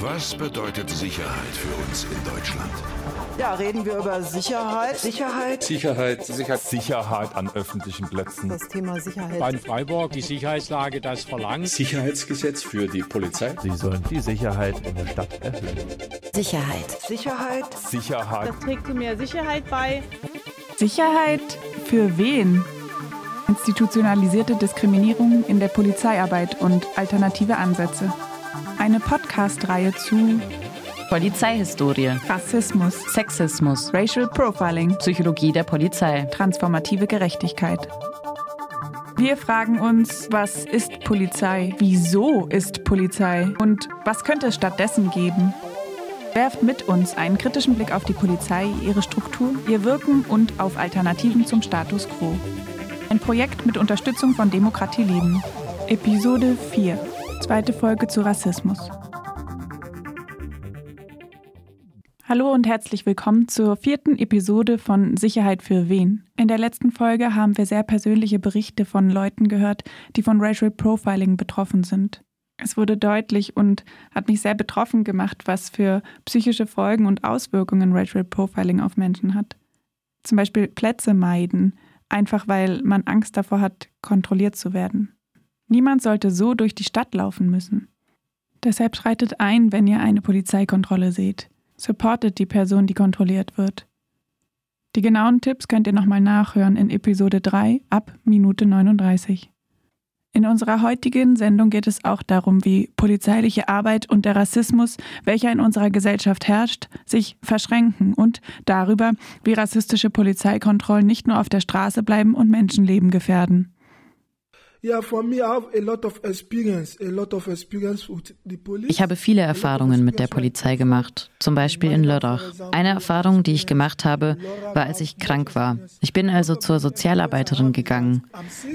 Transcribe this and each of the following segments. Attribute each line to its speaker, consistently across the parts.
Speaker 1: Was bedeutet Sicherheit für uns in Deutschland?
Speaker 2: Ja, reden wir über Sicherheit.
Speaker 3: Sicherheit.
Speaker 4: Sicherheit. Sicherheit.
Speaker 5: Sicherheit an öffentlichen Plätzen.
Speaker 2: Das Thema Sicherheit.
Speaker 6: Bei Freiburg die Sicherheitslage das verlangt.
Speaker 4: Sicherheitsgesetz für die Polizei.
Speaker 7: Sie sollen die Sicherheit in der Stadt erhöhen.
Speaker 3: Sicherheit. Sicherheit.
Speaker 5: Sicherheit.
Speaker 8: Das trägt zu mehr Sicherheit bei.
Speaker 9: Sicherheit für wen? Institutionalisierte Diskriminierung in der Polizeiarbeit und alternative Ansätze. Eine Podcast-Reihe zu
Speaker 10: Polizeihistorie,
Speaker 9: Rassismus,
Speaker 10: Sexismus,
Speaker 9: Racial Profiling,
Speaker 10: Psychologie der Polizei,
Speaker 9: transformative Gerechtigkeit. Wir fragen uns, was ist Polizei? Wieso ist Polizei? Und was könnte es stattdessen geben? Werft mit uns einen kritischen Blick auf die Polizei, ihre Struktur, ihr Wirken und auf Alternativen zum Status quo. Ein Projekt mit Unterstützung von Demokratie Leben. Episode 4. Zweite Folge zu Rassismus. Hallo und herzlich willkommen zur vierten Episode von Sicherheit für wen. In der letzten Folge haben wir sehr persönliche Berichte von Leuten gehört, die von Racial Profiling betroffen sind. Es wurde deutlich und hat mich sehr betroffen gemacht, was für psychische Folgen und Auswirkungen Racial Profiling auf Menschen hat. Zum Beispiel Plätze meiden, einfach weil man Angst davor hat, kontrolliert zu werden. Niemand sollte so durch die Stadt laufen müssen. Deshalb schreitet ein, wenn ihr eine Polizeikontrolle seht. Supportet die Person, die kontrolliert wird. Die genauen Tipps könnt ihr nochmal nachhören in Episode 3 ab Minute 39. In unserer heutigen Sendung geht es auch darum, wie polizeiliche Arbeit und der Rassismus, welcher in unserer Gesellschaft herrscht, sich verschränken und darüber, wie rassistische Polizeikontrollen nicht nur auf der Straße bleiben und Menschenleben gefährden.
Speaker 11: Ich
Speaker 10: habe viele Erfahrungen mit der Polizei gemacht, zum Beispiel in Lörrach. Eine Erfahrung, die ich gemacht habe, war, als ich krank war. Ich bin also zur Sozialarbeiterin gegangen.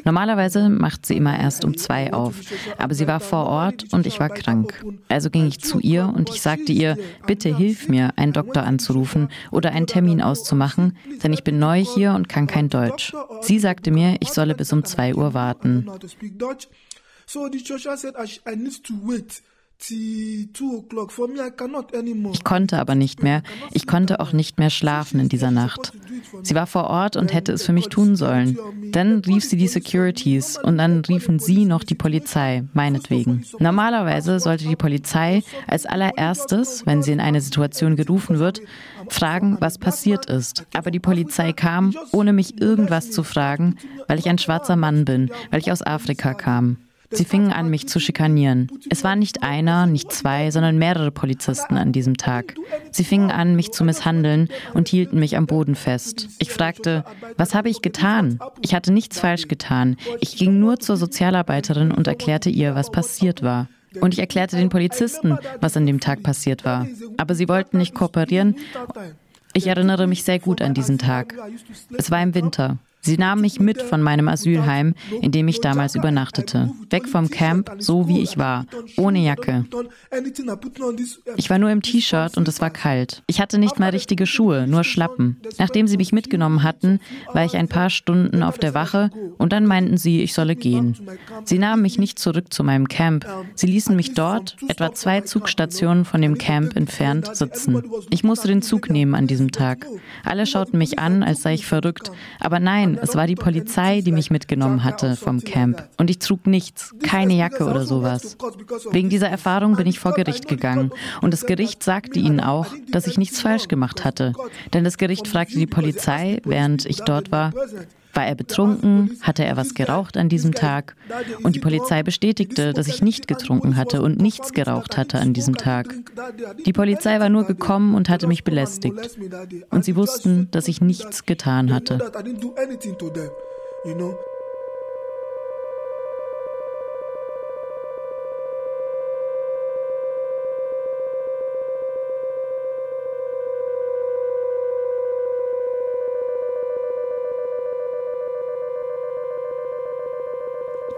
Speaker 10: Normalerweise macht sie immer erst um zwei auf, aber sie war vor Ort und ich war krank. Also ging ich zu ihr und ich sagte ihr, bitte hilf mir, einen Doktor anzurufen oder einen Termin auszumachen, denn ich bin neu hier und kann kein Deutsch. Sie sagte mir, ich solle bis um zwei Uhr warten.
Speaker 11: To speak Dutch. So the social said I, I need to wait.
Speaker 10: Ich konnte aber nicht mehr. Ich konnte auch nicht mehr schlafen in dieser Nacht. Sie war vor Ort und hätte es für mich tun sollen. Dann rief sie die Securities und dann riefen sie noch die Polizei, meinetwegen. Normalerweise sollte die Polizei als allererstes, wenn sie in eine Situation gerufen wird, fragen, was passiert ist. Aber die Polizei kam, ohne mich irgendwas zu fragen, weil ich ein schwarzer Mann bin, weil ich aus Afrika kam. Sie fingen an, mich zu schikanieren. Es waren nicht einer, nicht zwei, sondern mehrere Polizisten an diesem Tag. Sie fingen an, mich zu misshandeln und hielten mich am Boden fest. Ich fragte, was habe ich getan? Ich hatte nichts falsch getan. Ich ging nur zur Sozialarbeiterin und erklärte ihr, was passiert war. Und ich erklärte den Polizisten, was an dem Tag passiert war. Aber sie wollten nicht kooperieren. Ich erinnere mich sehr gut an diesen Tag. Es war im Winter. Sie nahm mich mit von meinem Asylheim, in dem ich damals übernachtete. Weg vom Camp, so wie ich war, ohne Jacke. Ich war nur im T-Shirt und es war kalt. Ich hatte nicht mal richtige Schuhe, nur Schlappen. Nachdem sie mich mitgenommen hatten, war ich ein paar Stunden auf der Wache und dann meinten sie, ich solle gehen. Sie nahmen mich nicht zurück zu meinem Camp. Sie ließen mich dort, etwa zwei Zugstationen von dem Camp entfernt, sitzen. Ich musste den Zug nehmen an diesem Tag. Alle schauten mich an, als sei ich verrückt. Aber nein, es war die Polizei, die mich mitgenommen hatte vom Camp. Und ich trug nichts, keine Jacke oder sowas. Wegen dieser Erfahrung bin ich vor Gericht gegangen. Und das Gericht sagte ihnen auch, dass ich nichts falsch gemacht hatte. Denn das Gericht fragte die Polizei, während ich dort war, war er betrunken? Hatte er was geraucht an diesem Tag? Und die Polizei bestätigte, dass ich nicht getrunken hatte und nichts geraucht hatte an diesem Tag. Die Polizei war nur gekommen und hatte mich belästigt. Und sie wussten, dass ich nichts getan hatte.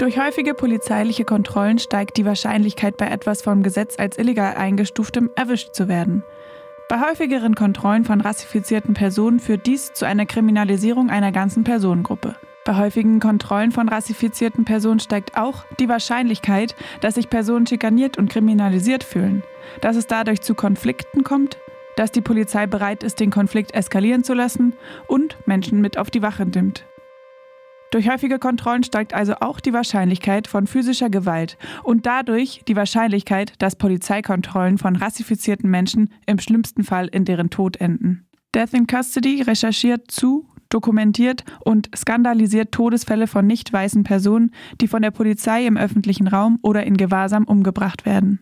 Speaker 9: Durch häufige polizeiliche Kontrollen steigt die Wahrscheinlichkeit, bei etwas vom Gesetz als illegal eingestuftem erwischt zu werden. Bei häufigeren Kontrollen von rassifizierten Personen führt dies zu einer Kriminalisierung einer ganzen Personengruppe. Bei häufigen Kontrollen von rassifizierten Personen steigt auch die Wahrscheinlichkeit, dass sich Personen schikaniert und kriminalisiert fühlen, dass es dadurch zu Konflikten kommt, dass die Polizei bereit ist, den Konflikt eskalieren zu lassen und Menschen mit auf die Wache nimmt. Durch häufige Kontrollen steigt also auch die Wahrscheinlichkeit von physischer Gewalt und dadurch die Wahrscheinlichkeit, dass Polizeikontrollen von rassifizierten Menschen im schlimmsten Fall in deren Tod enden. Death in Custody recherchiert zu dokumentiert und skandalisiert Todesfälle von nicht weißen Personen, die von der Polizei im öffentlichen Raum oder in Gewahrsam umgebracht werden.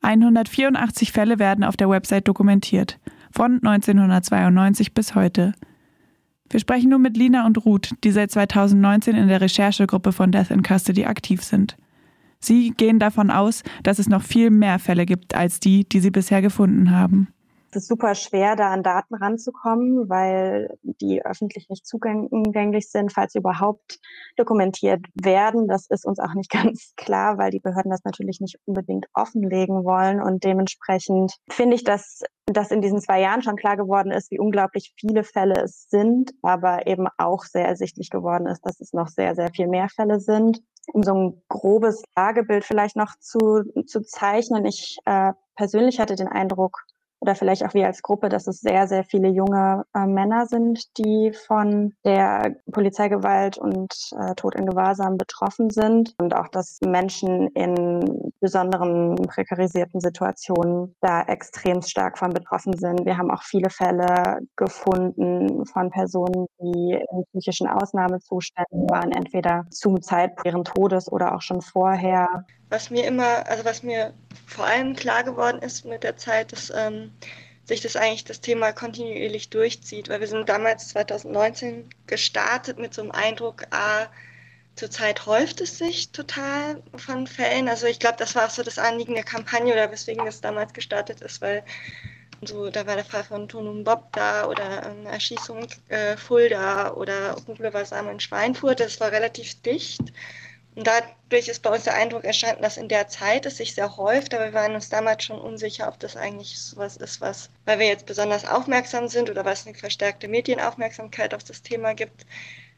Speaker 9: 184 Fälle werden auf der Website dokumentiert, von 1992 bis heute. Wir sprechen nun mit Lina und Ruth, die seit 2019 in der Recherchegruppe von Death in Custody aktiv sind. Sie gehen davon aus, dass es noch viel mehr Fälle gibt als die, die sie bisher gefunden haben
Speaker 12: es ist super schwer, da an Daten ranzukommen, weil die öffentlich nicht zugänglich sind, falls sie überhaupt dokumentiert werden. Das ist uns auch nicht ganz klar, weil die Behörden das natürlich nicht unbedingt offenlegen wollen. Und dementsprechend finde ich, dass dass in diesen zwei Jahren schon klar geworden ist, wie unglaublich viele Fälle es sind, aber eben auch sehr ersichtlich geworden ist, dass es noch sehr, sehr viel mehr Fälle sind. Um so ein grobes Lagebild vielleicht noch zu, zu zeichnen. Ich äh, persönlich hatte den Eindruck, oder vielleicht auch wir als Gruppe, dass es sehr, sehr viele junge äh, Männer sind, die von der Polizeigewalt und äh, Tod in Gewahrsam betroffen sind und auch, dass Menschen in besonderen prekarisierten Situationen da extrem stark von betroffen sind. Wir haben auch viele Fälle gefunden von Personen, die in psychischen Ausnahmezuständen waren, entweder zum Zeitpunkt ihren Todes oder auch schon vorher
Speaker 13: was mir immer, also was mir vor allem klar geworden ist mit der Zeit, dass ähm, sich das eigentlich das Thema kontinuierlich durchzieht, weil wir sind damals 2019 gestartet mit so einem Eindruck, ah, zurzeit häuft es sich total von Fällen. Also ich glaube, das war auch so das Anliegen der Kampagne oder weswegen das damals gestartet ist, weil so, da war der Fall von Tonum Bob da oder eine Erschießung äh, Fulda oder Rubleversam in Schweinfurt. Das war relativ dicht. Und dadurch ist bei uns der Eindruck entstanden, dass in der Zeit es sich sehr häuft, aber wir waren uns damals schon unsicher, ob das eigentlich sowas ist, was, weil wir jetzt besonders aufmerksam sind oder was eine verstärkte Medienaufmerksamkeit auf das Thema gibt,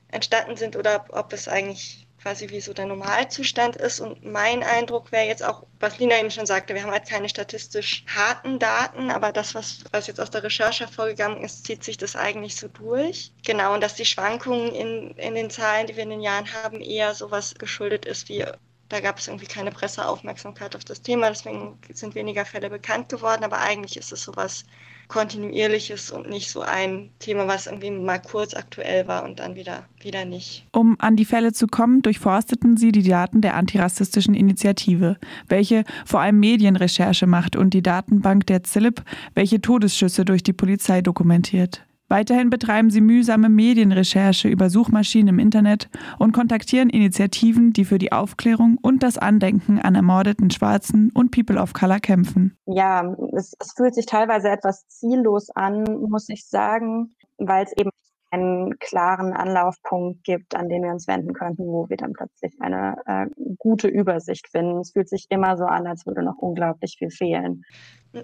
Speaker 13: entstanden sind oder ob es eigentlich quasi wie so der Normalzustand ist. Und mein Eindruck wäre jetzt auch, was Lina eben schon sagte, wir haben halt keine statistisch harten Daten, aber das, was, was jetzt aus der Recherche hervorgegangen ist, zieht sich das eigentlich so durch. Genau, und dass die Schwankungen in, in den Zahlen, die wir in den Jahren haben, eher sowas geschuldet ist wie da gab es irgendwie keine Presseaufmerksamkeit auf das Thema, deswegen sind weniger Fälle bekannt geworden, aber eigentlich ist es sowas kontinuierliches und nicht so ein Thema, was irgendwie mal kurz aktuell war und dann wieder, wieder nicht.
Speaker 9: Um an die Fälle zu kommen, durchforsteten sie die Daten der antirassistischen Initiative, welche vor allem Medienrecherche macht und die Datenbank der ZILIP, welche Todesschüsse durch die Polizei dokumentiert. Weiterhin betreiben sie mühsame Medienrecherche über Suchmaschinen im Internet und kontaktieren Initiativen, die für die Aufklärung und das Andenken an ermordeten Schwarzen und People of Color kämpfen.
Speaker 12: Ja, es, es fühlt sich teilweise etwas ziellos an, muss ich sagen, weil es eben einen klaren Anlaufpunkt gibt, an den wir uns wenden könnten, wo wir dann plötzlich eine äh, gute Übersicht finden. Es fühlt sich immer so an, als würde noch unglaublich viel fehlen.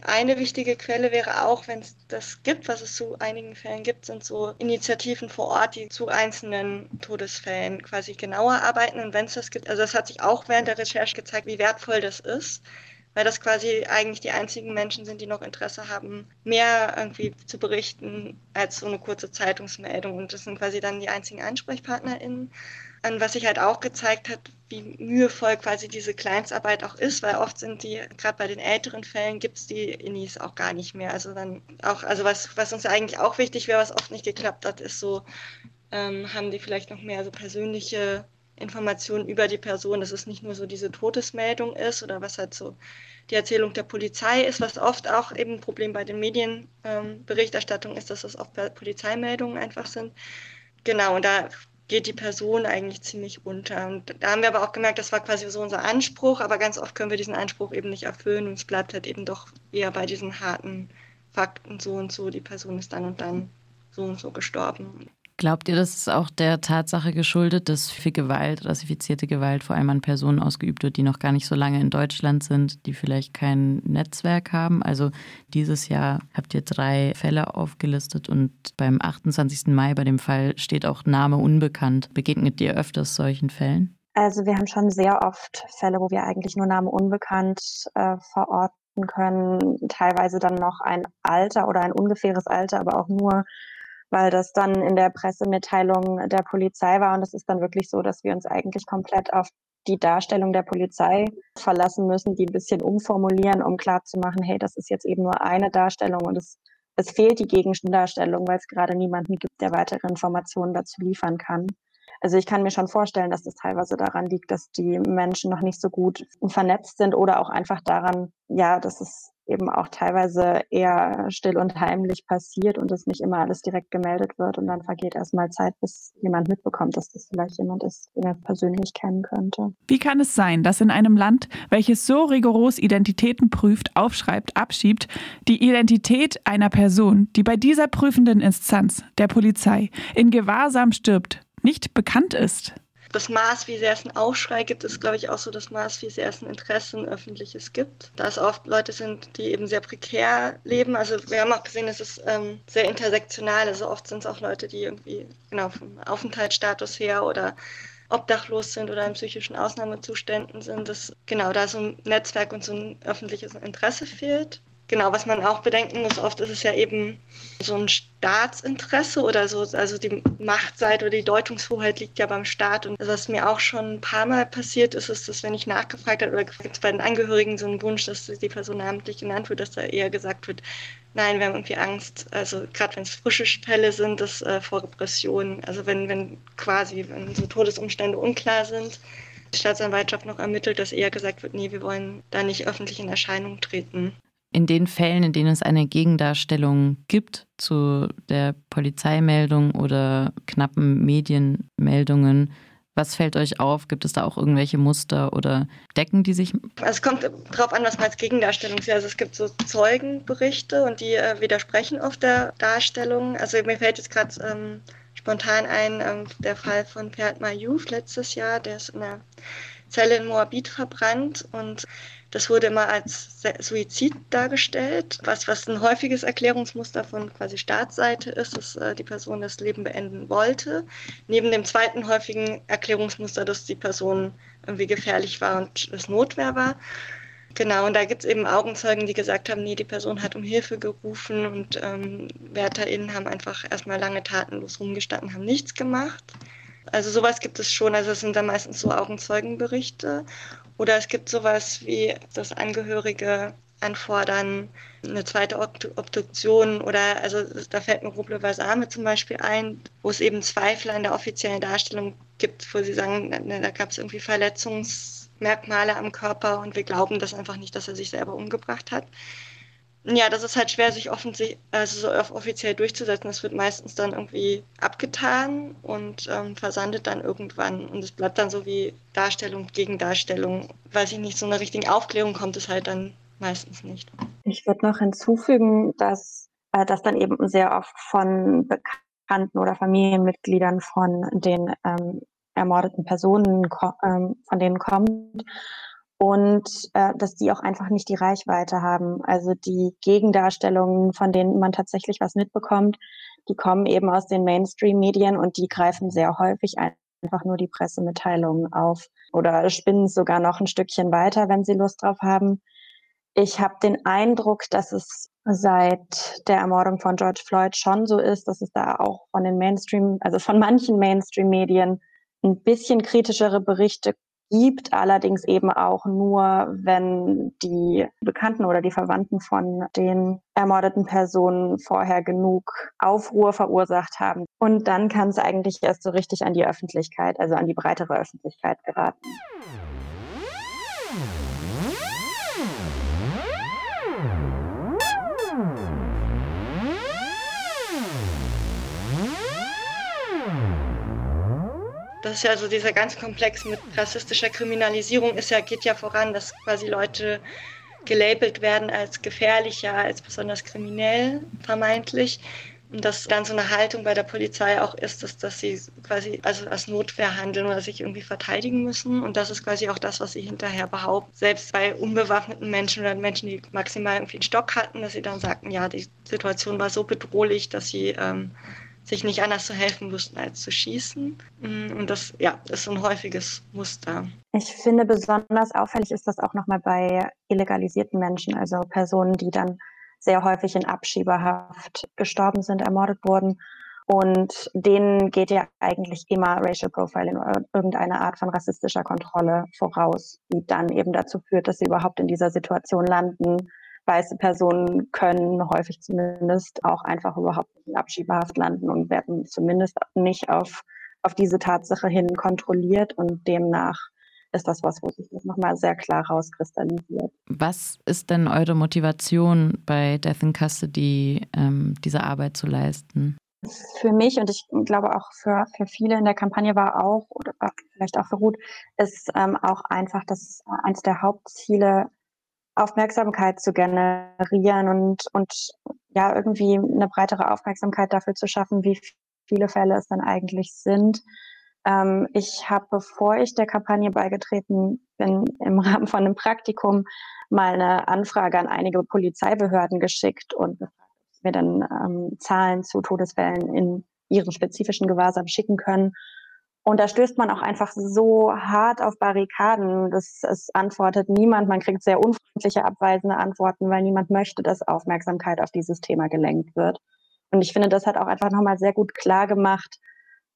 Speaker 13: Eine wichtige Quelle wäre auch, wenn es das gibt, was es zu einigen Fällen gibt, sind so Initiativen vor Ort, die zu einzelnen Todesfällen quasi genauer arbeiten. Und wenn es das gibt, also das hat sich auch während der Recherche gezeigt, wie wertvoll das ist weil das quasi eigentlich die einzigen Menschen sind, die noch Interesse haben, mehr irgendwie zu berichten als so eine kurze Zeitungsmeldung. Und das sind quasi dann die einzigen AnsprechpartnerInnen. Und was sich halt auch gezeigt hat, wie mühevoll quasi diese Kleinstarbeit auch ist, weil oft sind die, gerade bei den älteren Fällen gibt es die Inis auch gar nicht mehr. Also dann auch, also was, was uns eigentlich auch wichtig wäre, was oft nicht geklappt hat, ist so, ähm, haben die vielleicht noch mehr so persönliche Informationen über die Person, dass es nicht nur so diese Todesmeldung ist oder was halt so die Erzählung der Polizei ist, was oft auch eben ein Problem bei den Medienberichterstattungen ähm, ist, dass das oft Polizeimeldungen einfach sind. Genau, und da geht die Person eigentlich ziemlich unter. Und da haben wir aber auch gemerkt, das war quasi so unser Anspruch, aber ganz oft können wir diesen Anspruch eben nicht erfüllen und es bleibt halt eben doch eher bei diesen harten Fakten so und so, die Person ist dann und dann so und so gestorben.
Speaker 10: Glaubt ihr, das ist auch der Tatsache geschuldet, dass viel Gewalt, rassifizierte Gewalt vor allem an Personen ausgeübt wird, die noch gar nicht so lange in Deutschland sind, die vielleicht kein Netzwerk haben? Also dieses Jahr habt ihr drei Fälle aufgelistet und beim 28. Mai bei dem Fall steht auch Name unbekannt. Begegnet ihr öfters solchen Fällen?
Speaker 12: Also wir haben schon sehr oft Fälle, wo wir eigentlich nur Name unbekannt äh, verorten können, teilweise dann noch ein Alter oder ein ungefähres Alter, aber auch nur weil das dann in der Pressemitteilung der Polizei war. Und es ist dann wirklich so, dass wir uns eigentlich komplett auf die Darstellung der Polizei verlassen müssen, die ein bisschen umformulieren, um klarzumachen, hey, das ist jetzt eben nur eine Darstellung und es, es fehlt die Gegendarstellung, weil es gerade niemanden gibt, der weitere Informationen dazu liefern kann. Also ich kann mir schon vorstellen, dass das teilweise daran liegt, dass die Menschen noch nicht so gut vernetzt sind oder auch einfach daran, ja, dass es eben auch teilweise eher still und heimlich passiert und es nicht immer alles direkt gemeldet wird und dann vergeht erstmal Zeit, bis jemand mitbekommt, dass das vielleicht jemand ist, den er persönlich kennen könnte.
Speaker 9: Wie kann es sein, dass in einem Land, welches so rigoros Identitäten prüft, aufschreibt, abschiebt, die Identität einer Person, die bei dieser prüfenden Instanz, der Polizei, in Gewahrsam stirbt, nicht bekannt ist?
Speaker 13: Das Maß, wie sehr es einen Aufschrei gibt, ist, glaube ich, auch so das Maß, wie sehr es ein Interesse ein öffentliches gibt. Da es oft Leute sind, die eben sehr prekär leben. Also wir haben auch gesehen, es ist ähm, sehr intersektional. Also oft sind es auch Leute, die irgendwie genau vom Aufenthaltsstatus her oder obdachlos sind oder in psychischen Ausnahmezuständen sind, dass genau da so ein Netzwerk und so ein öffentliches Interesse fehlt. Genau, was man auch bedenken muss, oft ist es ja eben so ein Staatsinteresse oder so, also die Machtseite oder die Deutungshoheit liegt ja beim Staat. Und was mir auch schon ein paar Mal passiert ist, ist, dass wenn ich nachgefragt habe oder gibt bei den Angehörigen so einen Wunsch, dass die Person namentlich genannt wird, dass da eher gesagt wird, nein, wir haben irgendwie Angst, also gerade wenn es frische Fälle sind, dass äh, vor Repressionen, also wenn, wenn quasi, wenn so Todesumstände unklar sind, die Staatsanwaltschaft noch ermittelt, dass eher gesagt wird, nee, wir wollen da nicht öffentlich in Erscheinung treten
Speaker 10: in den Fällen, in denen es eine Gegendarstellung gibt zu der Polizeimeldung oder knappen Medienmeldungen, was fällt euch auf? Gibt es da auch irgendwelche Muster oder Decken, die sich.
Speaker 13: Also es kommt darauf an, was man als Gegendarstellung sieht. Also es gibt so Zeugenberichte und die äh, widersprechen oft der Darstellung. Also mir fällt jetzt gerade ähm, spontan ein ähm, der Fall von Pert Mayouf letztes Jahr, der ist in der Zelle in Moabit verbrannt und das wurde immer als Suizid dargestellt, was, was ein häufiges Erklärungsmuster von quasi Staatsseite ist, dass äh, die Person das Leben beenden wollte. Neben dem zweiten häufigen Erklärungsmuster, dass die Person irgendwie gefährlich war und es Notwehr war. Genau, und da gibt es eben Augenzeugen, die gesagt haben, nee, die Person hat um Hilfe gerufen und ähm, WärterInnen haben einfach erstmal lange tatenlos rumgestanden, haben nichts gemacht. Also sowas gibt es schon, also es sind dann meistens so Augenzeugenberichte. Oder es gibt sowas wie, dass Angehörige anfordern, eine zweite Obduktion oder also da fällt mir Ruble Basame zum Beispiel ein, wo es eben Zweifel an der offiziellen Darstellung gibt, wo sie sagen, ne, da gab es irgendwie Verletzungsmerkmale am Körper und wir glauben das einfach nicht, dass er sich selber umgebracht hat. Ja, das ist halt schwer, sich offensichtlich, also so offiziell durchzusetzen. Das wird meistens dann irgendwie abgetan und ähm, versandet dann irgendwann. Und es bleibt dann so wie Darstellung gegen Darstellung. Weiß ich nicht, so eine richtige Aufklärung kommt es halt dann meistens nicht.
Speaker 12: Ich würde noch hinzufügen, dass äh, das dann eben sehr oft von Bekannten oder Familienmitgliedern von den ähm, ermordeten Personen, ähm, von denen kommt und äh, dass die auch einfach nicht die Reichweite haben. Also die Gegendarstellungen, von denen man tatsächlich was mitbekommt, die kommen eben aus den Mainstream-Medien und die greifen sehr häufig einfach nur die Pressemitteilungen auf oder spinnen sogar noch ein Stückchen weiter, wenn sie Lust drauf haben. Ich habe den Eindruck, dass es seit der Ermordung von George Floyd schon so ist, dass es da auch von den Mainstream, also von manchen Mainstream-Medien ein bisschen kritischere Berichte gibt, allerdings eben auch nur, wenn die Bekannten oder die Verwandten von den ermordeten Personen vorher genug Aufruhr verursacht haben. Und dann kann es eigentlich erst so richtig an die Öffentlichkeit, also an die breitere Öffentlichkeit geraten.
Speaker 13: Das ist ja so dieser ganze Komplex mit rassistischer Kriminalisierung ist ja, geht ja voran, dass quasi Leute gelabelt werden als gefährlicher, als besonders kriminell vermeintlich. Und dass dann so eine Haltung bei der Polizei auch ist, dass, dass sie quasi also als Notwehr handeln oder sich irgendwie verteidigen müssen. Und das ist quasi auch das, was sie hinterher behaupten. Selbst bei unbewaffneten Menschen oder Menschen, die maximal irgendwie einen Stock hatten, dass sie dann sagten, ja, die Situation war so bedrohlich, dass sie ähm, sich nicht anders zu helfen wussten, als zu schießen. Mm, und das ja, ist ein häufiges Muster.
Speaker 12: Ich finde besonders auffällig ist das auch nochmal bei illegalisierten Menschen, also Personen, die dann sehr häufig in Abschiebehaft gestorben sind, ermordet wurden. Und denen geht ja eigentlich immer Racial Profiling oder irgendeine Art von rassistischer Kontrolle voraus, die dann eben dazu führt, dass sie überhaupt in dieser Situation landen. Weiße Personen können häufig zumindest auch einfach überhaupt in Abschiebehaft landen und werden zumindest nicht auf, auf diese Tatsache hin kontrolliert und demnach ist das was, wo sich das nochmal sehr klar rauskristallisiert.
Speaker 10: Was ist denn eure Motivation bei Death in Custody, ähm, diese Arbeit zu leisten?
Speaker 12: Für mich und ich glaube auch für, für viele in der Kampagne war auch, oder vielleicht auch für Ruth, ist ähm, auch einfach, dass eines der Hauptziele Aufmerksamkeit zu generieren und, und ja, irgendwie eine breitere Aufmerksamkeit dafür zu schaffen, wie viele Fälle es dann eigentlich sind ähm, ich habe, bevor ich der Kampagne beigetreten bin, im Rahmen von einem Praktikum mal eine Anfrage an einige Polizeibehörden geschickt und mir dann ähm, Zahlen zu Todesfällen in ihren spezifischen Gewahrsam schicken können. Und da stößt man auch einfach so hart auf Barrikaden. dass es antwortet niemand. Man kriegt sehr unfreundliche, abweisende Antworten, weil niemand möchte, dass Aufmerksamkeit auf dieses Thema gelenkt wird. Und ich finde, das hat auch einfach nochmal sehr gut klar gemacht,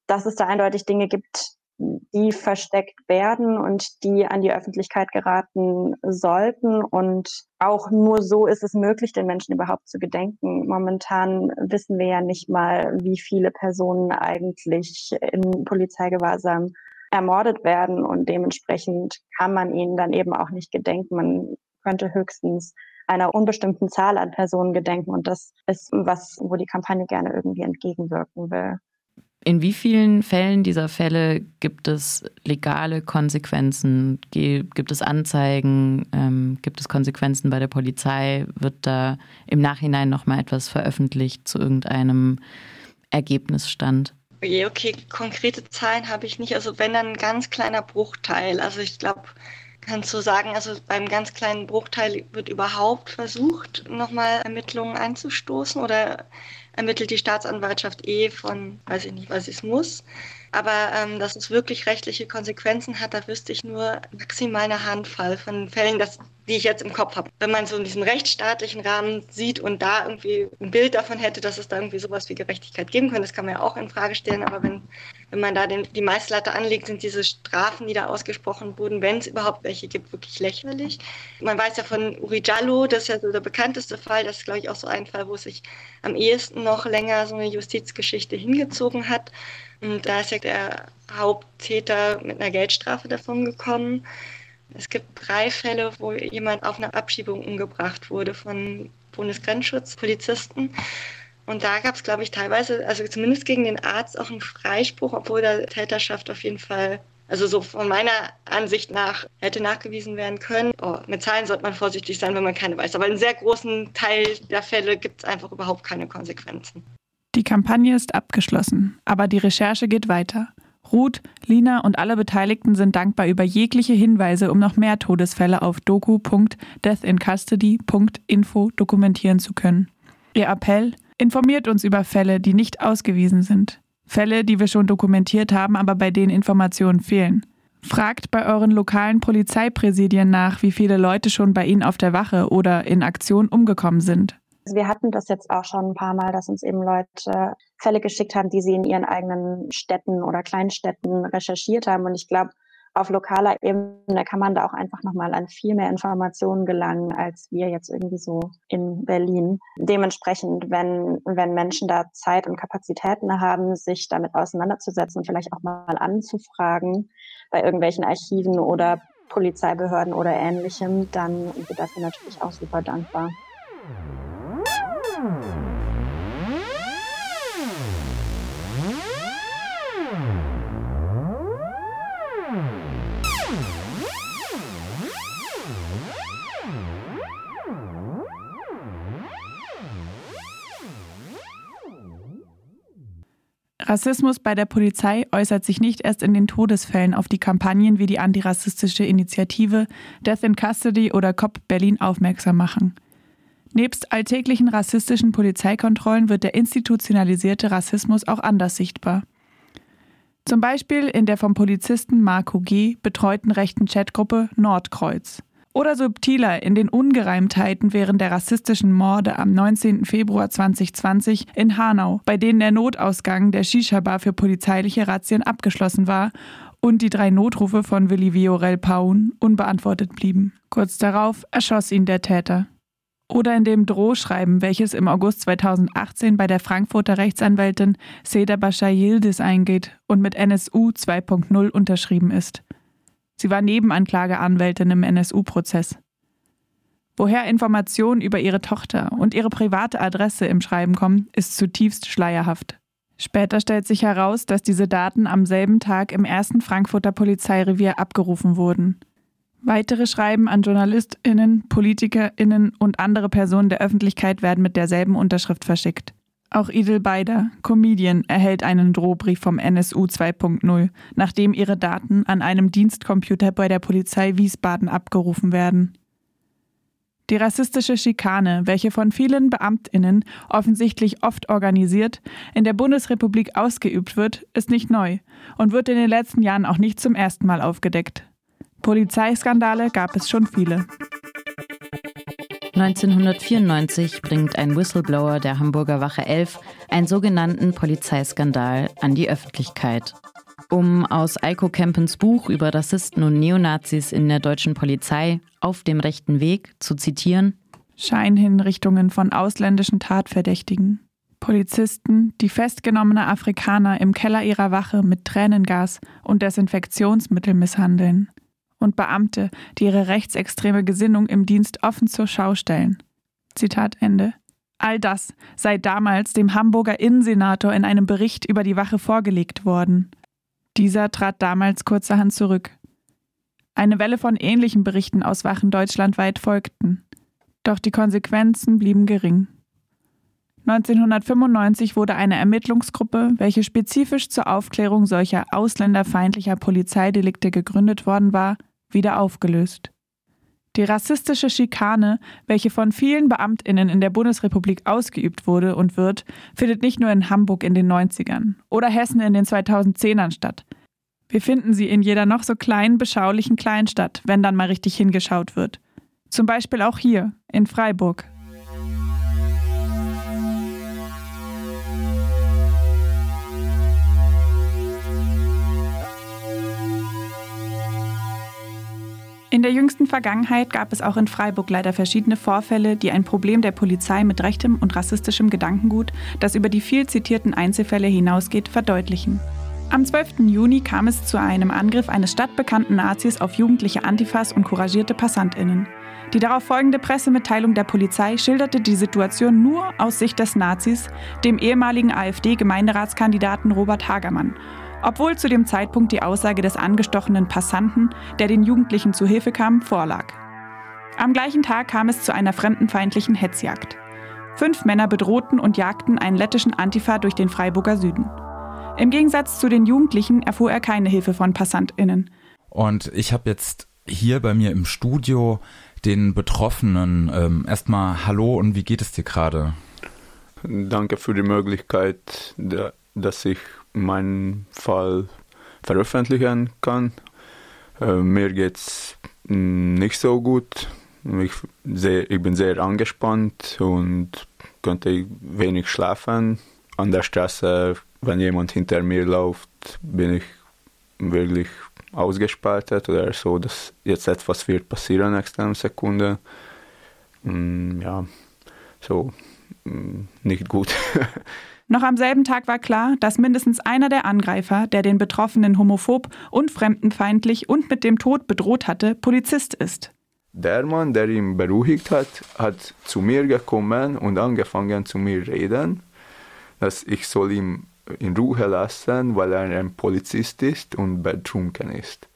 Speaker 12: dass es da eindeutig Dinge gibt, die versteckt werden und die an die Öffentlichkeit geraten sollten. Und auch nur so ist es möglich, den Menschen überhaupt zu gedenken. Momentan wissen wir ja nicht mal, wie viele Personen eigentlich in Polizeigewahrsam ermordet werden und dementsprechend kann man ihnen dann eben auch nicht gedenken. Man könnte höchstens einer unbestimmten Zahl an Personen gedenken und das ist was, wo die Kampagne gerne irgendwie entgegenwirken will.
Speaker 10: In wie vielen Fällen dieser Fälle gibt es legale Konsequenzen? Gibt es Anzeigen? Ähm, gibt es Konsequenzen bei der Polizei? Wird da im Nachhinein nochmal etwas veröffentlicht zu irgendeinem Ergebnisstand?
Speaker 13: Okay, okay, konkrete Zahlen habe ich nicht. Also wenn dann ein ganz kleiner Bruchteil. Also ich glaube, kannst du sagen, also beim ganz kleinen Bruchteil wird überhaupt versucht, nochmal Ermittlungen anzustoßen oder ermittelt die Staatsanwaltschaft eh von, weiß ich nicht, was es muss. Aber ähm, dass es wirklich rechtliche Konsequenzen hat, da wüsste ich nur maximal eine Handvoll von Fällen, dass, die ich jetzt im Kopf habe. Wenn man so in diesem rechtsstaatlichen Rahmen sieht und da irgendwie ein Bild davon hätte, dass es da irgendwie sowas wie Gerechtigkeit geben könnte, das kann man ja auch in Frage stellen. Aber wenn, wenn man da den, die Meisterlatte anlegt, sind diese Strafen, die da ausgesprochen wurden, wenn es überhaupt welche gibt, wirklich lächerlich. Man weiß ja von Uri Jallo, das ist ja so der bekannteste Fall, das ist, glaube ich, auch so ein Fall, wo sich am ehesten noch länger so eine Justizgeschichte hingezogen hat. Und da ist ja der Haupttäter mit einer Geldstrafe davon gekommen. Es gibt drei Fälle, wo jemand auf einer Abschiebung umgebracht wurde von Bundesgrenzschutzpolizisten. Und da gab es, glaube ich, teilweise, also zumindest gegen den Arzt auch einen Freispruch, obwohl der Täterschaft auf jeden Fall, also so von meiner Ansicht nach, hätte nachgewiesen werden können. Oh, mit Zahlen sollte man vorsichtig sein, wenn man keine weiß. Aber in sehr großen Teil der Fälle gibt es einfach überhaupt keine Konsequenzen.
Speaker 9: Die Kampagne ist abgeschlossen, aber die Recherche geht weiter. Ruth, Lina und alle Beteiligten sind dankbar über jegliche Hinweise, um noch mehr Todesfälle auf doku.deathincustody.info dokumentieren zu können. Ihr Appell? Informiert uns über Fälle, die nicht ausgewiesen sind. Fälle, die wir schon dokumentiert haben, aber bei denen Informationen fehlen. Fragt bei euren lokalen Polizeipräsidien nach, wie viele Leute schon bei ihnen auf der Wache oder in Aktion umgekommen sind.
Speaker 12: Also wir hatten das jetzt auch schon ein paar Mal, dass uns eben Leute Fälle geschickt haben, die sie in ihren eigenen Städten oder Kleinstädten recherchiert haben. Und ich glaube, auf lokaler Ebene kann man da auch einfach nochmal an viel mehr Informationen gelangen, als wir jetzt irgendwie so in Berlin. Dementsprechend, wenn, wenn Menschen da Zeit und Kapazitäten haben, sich damit auseinanderzusetzen und vielleicht auch mal anzufragen bei irgendwelchen Archiven oder Polizeibehörden oder ähnlichem, dann sind wir dafür natürlich auch super dankbar.
Speaker 9: Rassismus bei der Polizei äußert sich nicht erst in den Todesfällen auf die Kampagnen wie die antirassistische Initiative Death in Custody oder COP Berlin aufmerksam machen. Nebst alltäglichen rassistischen Polizeikontrollen wird der institutionalisierte Rassismus auch anders sichtbar. Zum Beispiel in der vom Polizisten Marco G. betreuten rechten Chatgruppe Nordkreuz. Oder subtiler in den Ungereimtheiten während der rassistischen Morde am 19. Februar 2020 in Hanau, bei denen der Notausgang der Shisha-Bar für polizeiliche Razzien abgeschlossen war und die drei Notrufe von Willi Viorel Paun unbeantwortet blieben. Kurz darauf erschoss ihn der Täter. Oder in dem Drohschreiben, welches im August 2018 bei der Frankfurter Rechtsanwältin Seda Bashar Yildiz eingeht und mit NSU 2.0 unterschrieben ist. Sie war Nebenanklageanwältin im NSU-Prozess. Woher Informationen über ihre Tochter und ihre private Adresse im Schreiben kommen, ist zutiefst schleierhaft. Später stellt sich heraus, dass diese Daten am selben Tag im ersten Frankfurter Polizeirevier abgerufen wurden. Weitere Schreiben an JournalistInnen, PolitikerInnen und andere Personen der Öffentlichkeit werden mit derselben Unterschrift verschickt. Auch Idel Beider, Comedian, erhält einen Drohbrief vom NSU 2.0, nachdem ihre Daten an einem Dienstcomputer bei der Polizei Wiesbaden abgerufen werden. Die rassistische Schikane, welche von vielen Beamtinnen offensichtlich oft organisiert, in der Bundesrepublik ausgeübt wird, ist nicht neu und wird in den letzten Jahren auch nicht zum ersten Mal aufgedeckt. Polizeiskandale gab es schon viele.
Speaker 10: 1994 bringt ein Whistleblower der Hamburger Wache 11 einen sogenannten Polizeiskandal an die Öffentlichkeit. Um aus Eiko Kempens Buch über Rassisten und Neonazis in der deutschen Polizei auf dem rechten Weg zu zitieren:
Speaker 9: Scheinhinrichtungen von ausländischen Tatverdächtigen. Polizisten, die festgenommene Afrikaner im Keller ihrer Wache mit Tränengas und Desinfektionsmittel misshandeln und Beamte, die ihre rechtsextreme Gesinnung im Dienst offen zur Schau stellen. Zitat Ende. All das sei damals dem Hamburger Innensenator in einem Bericht über die Wache vorgelegt worden. Dieser trat damals kurzerhand zurück. Eine Welle von ähnlichen Berichten aus Wachen deutschlandweit folgten. Doch die Konsequenzen blieben gering. 1995 wurde eine Ermittlungsgruppe, welche spezifisch zur Aufklärung solcher ausländerfeindlicher Polizeidelikte gegründet worden war, wieder aufgelöst. Die rassistische Schikane, welche von vielen Beamtinnen in der Bundesrepublik ausgeübt wurde und wird, findet nicht nur in Hamburg in den 90ern oder Hessen in den 2010ern statt. Wir finden sie in jeder noch so kleinen, beschaulichen Kleinstadt, wenn dann mal richtig hingeschaut wird. Zum Beispiel auch hier, in Freiburg. In der jüngsten Vergangenheit gab es auch in Freiburg leider verschiedene Vorfälle, die ein Problem der Polizei mit rechtem und rassistischem Gedankengut, das über die viel zitierten Einzelfälle hinausgeht, verdeutlichen. Am 12. Juni kam es zu einem Angriff eines stadtbekannten Nazis auf jugendliche Antifas und couragierte PassantInnen. Die darauf folgende Pressemitteilung der Polizei schilderte die Situation nur aus Sicht des Nazis, dem ehemaligen AfD-Gemeinderatskandidaten Robert Hagermann obwohl zu dem Zeitpunkt die Aussage des angestochenen Passanten, der den Jugendlichen zu Hilfe kam, vorlag. Am gleichen Tag kam es zu einer fremdenfeindlichen Hetzjagd. Fünf Männer bedrohten und jagten einen lettischen Antifa durch den Freiburger Süden. Im Gegensatz zu den Jugendlichen erfuhr er keine Hilfe von PassantInnen.
Speaker 14: Und ich habe jetzt hier bei mir im Studio den Betroffenen. Ähm, erstmal Hallo und wie geht es dir gerade?
Speaker 15: Danke für die Möglichkeit, dass ich meinen Fall veröffentlichen kann. Äh, mir geht's nicht so gut. Ich, sehr, ich bin sehr angespannt und könnte wenig schlafen. An der Straße, wenn jemand hinter mir läuft, bin ich wirklich ausgespaltet oder so, dass jetzt etwas wird passieren nächste Sekunde. Ja, so nicht gut.
Speaker 9: Noch am selben Tag war klar, dass mindestens einer der Angreifer, der den Betroffenen homophob und fremdenfeindlich und mit dem Tod bedroht hatte, Polizist ist.
Speaker 15: Der Mann, der ihn beruhigt hat, hat zu mir gekommen und angefangen zu mir reden, dass ich soll ihn in Ruhe lassen, weil er ein Polizist ist und betrunken ist.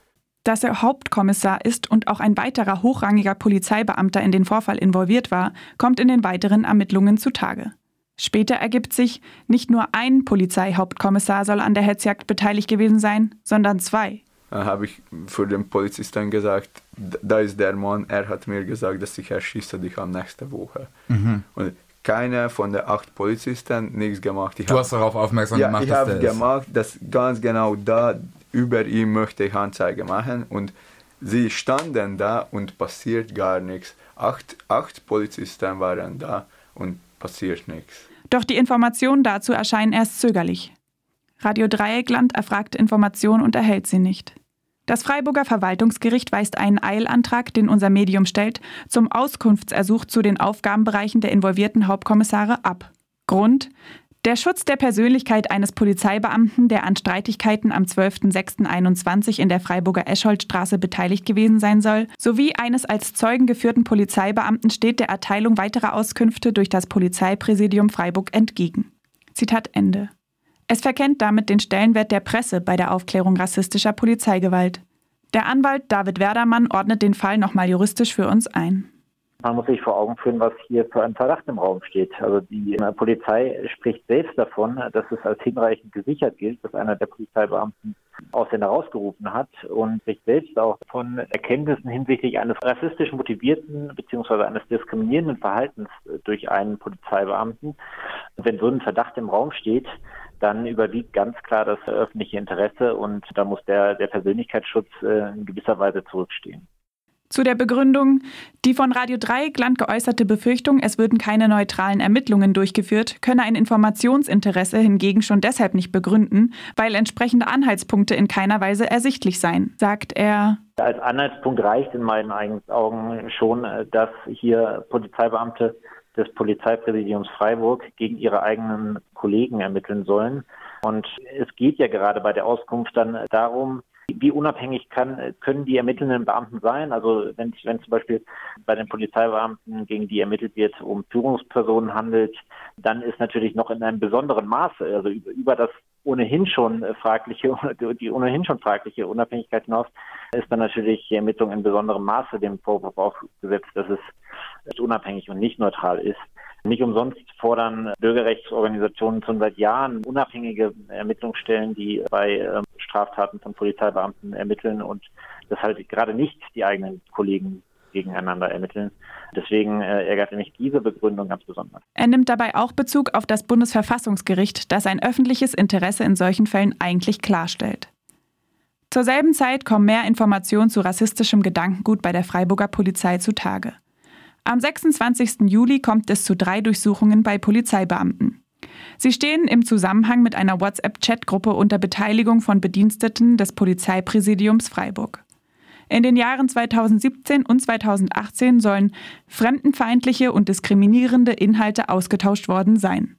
Speaker 9: Dass er Hauptkommissar ist und auch ein weiterer hochrangiger Polizeibeamter in den Vorfall involviert war, kommt in den weiteren Ermittlungen zutage. Später ergibt sich, nicht nur ein Polizeihauptkommissar soll an der Hetzjagd beteiligt gewesen sein, sondern zwei.
Speaker 15: Dann habe ich für den Polizisten gesagt, da ist der Mann, er hat mir gesagt, dass ich erschieße dich am nächsten Woche. Mhm. Und keiner von den acht Polizisten nichts gemacht. Ich
Speaker 14: du hab, hast darauf aufmerksam
Speaker 15: ja,
Speaker 14: gemacht,
Speaker 15: ich habe gemacht, dass ganz genau da über ihm möchte ich Anzeige machen und sie standen da und passiert gar nichts. Acht, acht Polizisten waren da und passiert nichts.
Speaker 9: Doch die Informationen dazu erscheinen erst zögerlich. Radio Dreieckland erfragt Informationen und erhält sie nicht. Das Freiburger Verwaltungsgericht weist einen Eilantrag, den unser Medium stellt, zum Auskunftsersuch zu den Aufgabenbereichen der involvierten Hauptkommissare ab. Grund der Schutz der Persönlichkeit eines Polizeibeamten, der an Streitigkeiten am 12.06.21 in der Freiburger Escholtstraße beteiligt gewesen sein soll, sowie eines als Zeugen geführten Polizeibeamten steht der Erteilung weiterer Auskünfte durch das Polizeipräsidium Freiburg entgegen. Zitat Ende. Es verkennt damit den Stellenwert der Presse bei der Aufklärung rassistischer Polizeigewalt. Der Anwalt David Werdermann ordnet den Fall nochmal juristisch für uns ein.
Speaker 16: Man muss sich vor Augen führen, was hier für ein Verdacht im Raum steht. Also die Polizei spricht selbst davon, dass es als hinreichend gesichert gilt, dass einer der Polizeibeamten Ausländer rausgerufen hat und sich selbst auch von Erkenntnissen hinsichtlich eines rassistisch motivierten bzw. eines diskriminierenden Verhaltens durch einen Polizeibeamten, wenn so ein Verdacht im Raum steht, dann überwiegt ganz klar das öffentliche Interesse und da muss der, der Persönlichkeitsschutz äh, in gewisser Weise zurückstehen.
Speaker 9: Zu der Begründung, die von Radio Dreieckland geäußerte Befürchtung, es würden keine neutralen Ermittlungen durchgeführt, könne ein Informationsinteresse hingegen schon deshalb nicht begründen, weil entsprechende Anhaltspunkte in keiner Weise ersichtlich seien, sagt er.
Speaker 16: Als Anhaltspunkt reicht in meinen Augen schon, äh, dass hier Polizeibeamte des Polizeipräsidiums Freiburg gegen ihre eigenen Kollegen ermitteln sollen. Und es geht ja gerade bei der Auskunft dann darum, wie unabhängig kann, können die ermittelnden Beamten sein? Also wenn, wenn zum Beispiel bei den Polizeibeamten, gegen die ermittelt wird, um Führungspersonen handelt, dann ist natürlich noch in einem besonderen Maße, also über, über das ohnehin schon fragliche, die ohnehin schon fragliche Unabhängigkeit hinaus, ist dann natürlich die Ermittlung in besonderem Maße dem Vorwurf aufgesetzt, dass es unabhängig und nicht neutral ist. Nicht umsonst fordern Bürgerrechtsorganisationen schon seit Jahren unabhängige Ermittlungsstellen, die bei ähm, Straftaten von Polizeibeamten ermitteln und das halt gerade nicht die eigenen Kollegen gegeneinander ermitteln. Deswegen äh, ärgert mich diese Begründung ganz besonders.
Speaker 9: Er nimmt dabei auch Bezug auf das Bundesverfassungsgericht, das ein öffentliches Interesse in solchen Fällen eigentlich klarstellt. Zur selben Zeit kommen mehr Informationen zu rassistischem Gedankengut bei der Freiburger Polizei zutage. Am 26. Juli kommt es zu drei Durchsuchungen bei Polizeibeamten. Sie stehen im Zusammenhang mit einer WhatsApp-Chatgruppe unter Beteiligung von Bediensteten des Polizeipräsidiums Freiburg. In den Jahren 2017 und 2018 sollen fremdenfeindliche und diskriminierende Inhalte ausgetauscht worden sein.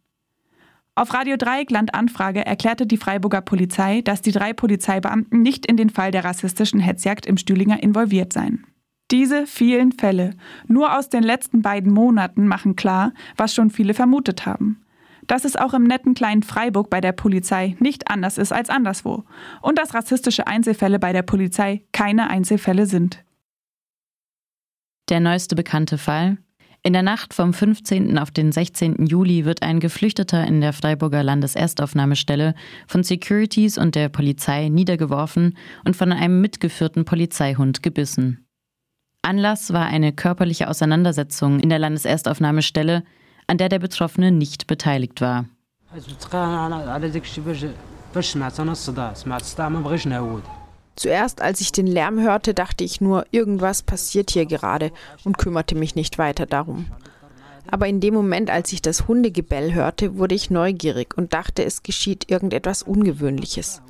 Speaker 9: Auf Radio Dreieckland Anfrage erklärte die Freiburger Polizei, dass die drei Polizeibeamten nicht in den Fall der rassistischen Hetzjagd im Stühlinger involviert seien. Diese vielen Fälle, nur aus den letzten beiden Monaten, machen klar, was schon viele vermutet haben. Dass es auch im netten kleinen Freiburg bei der Polizei nicht anders ist als anderswo und dass rassistische Einzelfälle bei der Polizei keine Einzelfälle sind.
Speaker 10: Der neueste bekannte Fall. In der Nacht vom 15. auf den 16. Juli wird ein Geflüchteter in der Freiburger Landeserstaufnahmestelle von Securities und der Polizei niedergeworfen und von einem mitgeführten Polizeihund gebissen. Anlass war eine körperliche Auseinandersetzung in der Landeserstaufnahmestelle, an der der Betroffene nicht beteiligt war.
Speaker 17: Zuerst, als ich den Lärm hörte, dachte ich nur, irgendwas passiert hier gerade und kümmerte mich nicht weiter darum. Aber in dem Moment, als ich das Hundegebell hörte, wurde ich neugierig und dachte, es geschieht irgendetwas Ungewöhnliches.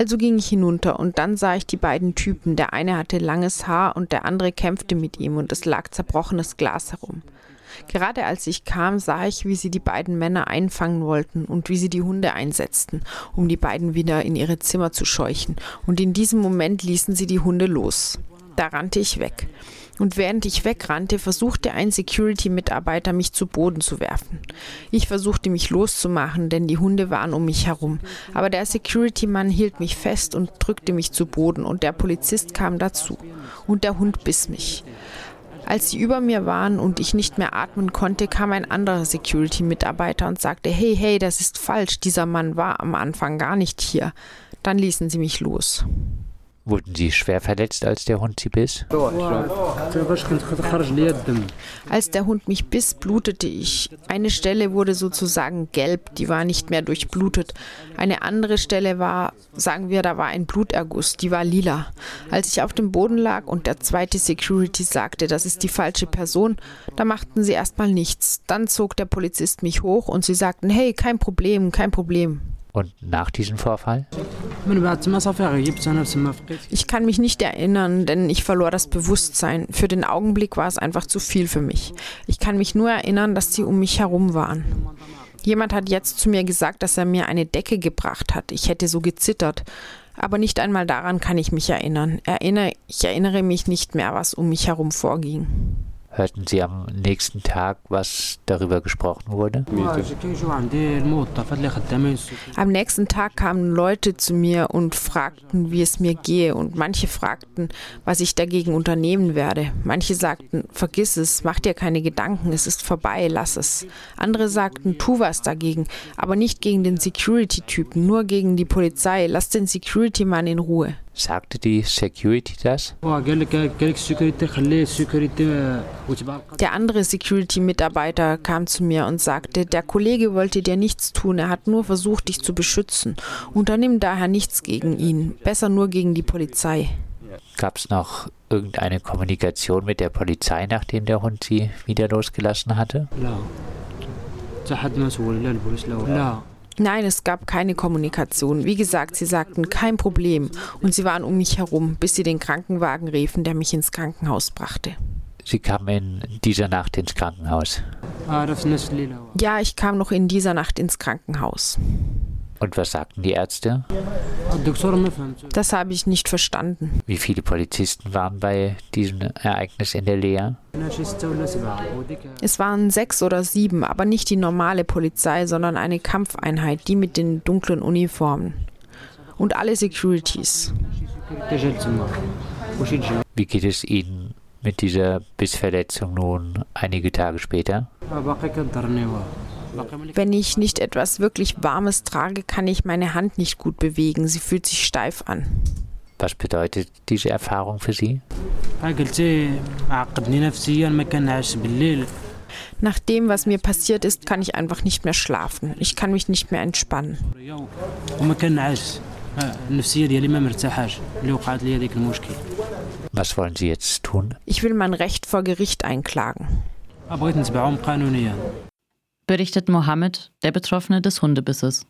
Speaker 17: Also ging ich hinunter und dann sah ich die beiden Typen. Der eine hatte langes Haar und der andere kämpfte mit ihm und es lag zerbrochenes Glas herum. Gerade als ich kam, sah ich, wie sie die beiden Männer einfangen wollten und wie sie die Hunde einsetzten, um die beiden wieder in ihre Zimmer zu scheuchen. Und in diesem Moment ließen sie die Hunde los. Da rannte ich weg und während ich wegrannte, versuchte ein Security-Mitarbeiter mich zu Boden zu werfen. Ich versuchte mich loszumachen, denn die Hunde waren um mich herum. Aber der Security-Mann hielt mich fest und drückte mich zu Boden und der Polizist kam dazu. Und der Hund biss mich. Als sie über mir waren und ich nicht mehr atmen konnte, kam ein anderer Security-Mitarbeiter und sagte, hey, hey, das ist falsch, dieser Mann war am Anfang gar nicht hier. Dann ließen sie mich los.
Speaker 18: Wurden Sie schwer verletzt, als der Hund Sie biss?
Speaker 17: Als der Hund mich biss, blutete ich. Eine Stelle wurde sozusagen gelb, die war nicht mehr durchblutet. Eine andere Stelle war, sagen wir, da war ein Bluterguss, die war lila. Als ich auf dem Boden lag und der zweite Security sagte, das ist die falsche Person, da machten sie erstmal nichts. Dann zog der Polizist mich hoch und sie sagten, hey, kein Problem, kein Problem.
Speaker 18: Und nach diesem Vorfall?
Speaker 17: Ich kann mich nicht erinnern, denn ich verlor das Bewusstsein. Für den Augenblick war es einfach zu viel für mich. Ich kann mich nur erinnern, dass sie um mich herum waren. Jemand hat jetzt zu mir gesagt, dass er mir eine Decke gebracht hat. Ich hätte so gezittert. Aber nicht einmal daran kann ich mich erinnern. Erinnere, ich erinnere mich nicht mehr, was um mich herum vorging.
Speaker 18: Hörten Sie am nächsten Tag, was darüber gesprochen wurde?
Speaker 17: Am nächsten Tag kamen Leute zu mir und fragten, wie es mir gehe. Und manche fragten, was ich dagegen unternehmen werde. Manche sagten, vergiss es, mach dir keine Gedanken, es ist vorbei, lass es. Andere sagten, tu was dagegen, aber nicht gegen den Security-Typen, nur gegen die Polizei. Lass den Security-Mann in Ruhe.
Speaker 18: Sagte die Security das?
Speaker 17: Der andere Security-Mitarbeiter kam zu mir und sagte, der Kollege wollte dir nichts tun, er hat nur versucht, dich zu beschützen. Unternimm daher nichts gegen ihn, besser nur gegen die Polizei.
Speaker 18: Gab es noch irgendeine Kommunikation mit der Polizei, nachdem der Hund sie wieder losgelassen hatte?
Speaker 17: Nein, es gab keine Kommunikation. Wie gesagt, sie sagten kein Problem und sie waren um mich herum, bis sie den Krankenwagen riefen, der mich ins Krankenhaus brachte.
Speaker 18: Sie kamen in dieser Nacht ins Krankenhaus.
Speaker 17: Ja, ich kam noch in dieser Nacht ins Krankenhaus.
Speaker 18: Und was sagten die Ärzte?
Speaker 17: Das habe ich nicht verstanden.
Speaker 18: Wie viele Polizisten waren bei diesem Ereignis in der Lea?
Speaker 17: Es waren sechs oder sieben, aber nicht die normale Polizei, sondern eine Kampfeinheit, die mit den dunklen Uniformen. Und alle Securities.
Speaker 18: Wie geht es Ihnen mit dieser Bissverletzung nun einige Tage später?
Speaker 17: Wenn ich nicht etwas wirklich Warmes trage, kann ich meine Hand nicht gut bewegen. Sie fühlt sich steif an.
Speaker 18: Was bedeutet diese Erfahrung für Sie?
Speaker 17: Nach dem, was mir passiert ist, kann ich einfach nicht mehr schlafen. Ich kann mich nicht mehr entspannen.
Speaker 18: Was wollen Sie jetzt tun?
Speaker 17: Ich will mein Recht vor Gericht einklagen.
Speaker 10: Berichtet Mohammed, der Betroffene des Hundebisses.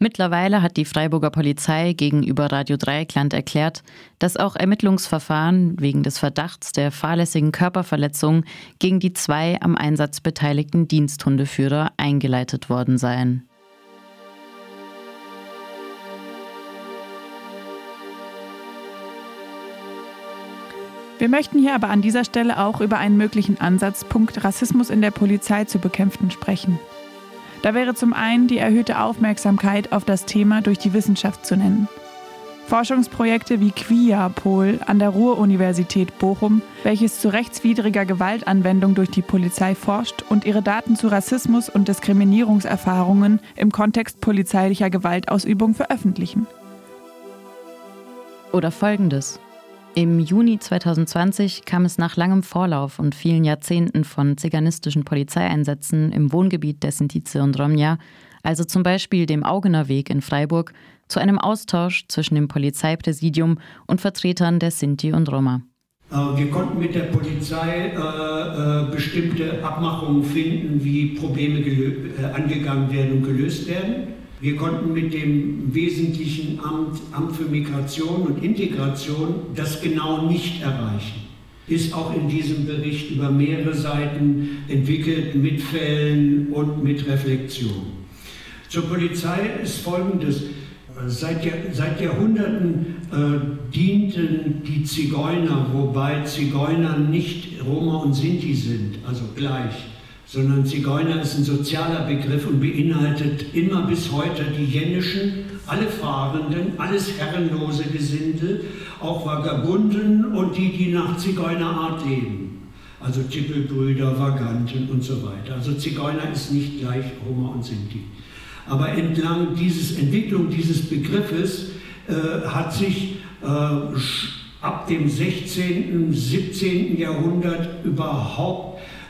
Speaker 10: Mittlerweile hat die Freiburger Polizei gegenüber Radio Dreieckland erklärt, dass auch Ermittlungsverfahren wegen des Verdachts der fahrlässigen Körperverletzung gegen die zwei am Einsatz beteiligten Diensthundeführer eingeleitet worden seien.
Speaker 9: Wir möchten hier aber an dieser Stelle auch über einen möglichen Ansatzpunkt, Rassismus in der Polizei zu bekämpfen, sprechen. Da wäre zum einen die erhöhte Aufmerksamkeit auf das Thema durch die Wissenschaft zu nennen. Forschungsprojekte wie QIAPOL an der Ruhr-Universität Bochum, welches zu rechtswidriger Gewaltanwendung durch die Polizei forscht und ihre Daten zu Rassismus und Diskriminierungserfahrungen im Kontext polizeilicher Gewaltausübung veröffentlichen.
Speaker 10: Oder folgendes. Im Juni 2020 kam es nach langem Vorlauf und vielen Jahrzehnten von ziganistischen Polizeieinsätzen im Wohngebiet der Sintize und Romja, also zum Beispiel dem Augener Weg in Freiburg, zu einem Austausch zwischen dem Polizeipräsidium und Vertretern der Sinti und Roma.
Speaker 19: Wir konnten mit der Polizei äh, äh, bestimmte Abmachungen finden, wie Probleme äh, angegangen werden und gelöst werden. Wir konnten mit dem wesentlichen Amt, Amt für Migration und Integration das genau nicht erreichen. Ist auch in diesem Bericht über mehrere Seiten entwickelt mit Fällen und mit Reflexion. Zur Polizei ist Folgendes. Seit, seit Jahrhunderten äh, dienten die Zigeuner, wobei Zigeuner nicht Roma und Sinti sind, also gleich sondern Zigeuner ist ein sozialer Begriff und beinhaltet immer bis heute die Jennischen, alle Fahrenden, alles herrenlose Gesindel auch Vagabunden und die, die nach Zigeunerart leben. Also Tippelbrüder, Vaganten und so weiter. Also Zigeuner ist nicht gleich Roma und Sinti. Aber entlang dieses Entwicklung dieses Begriffes äh, hat sich äh, ab dem 16., 17. Jahrhundert überhaupt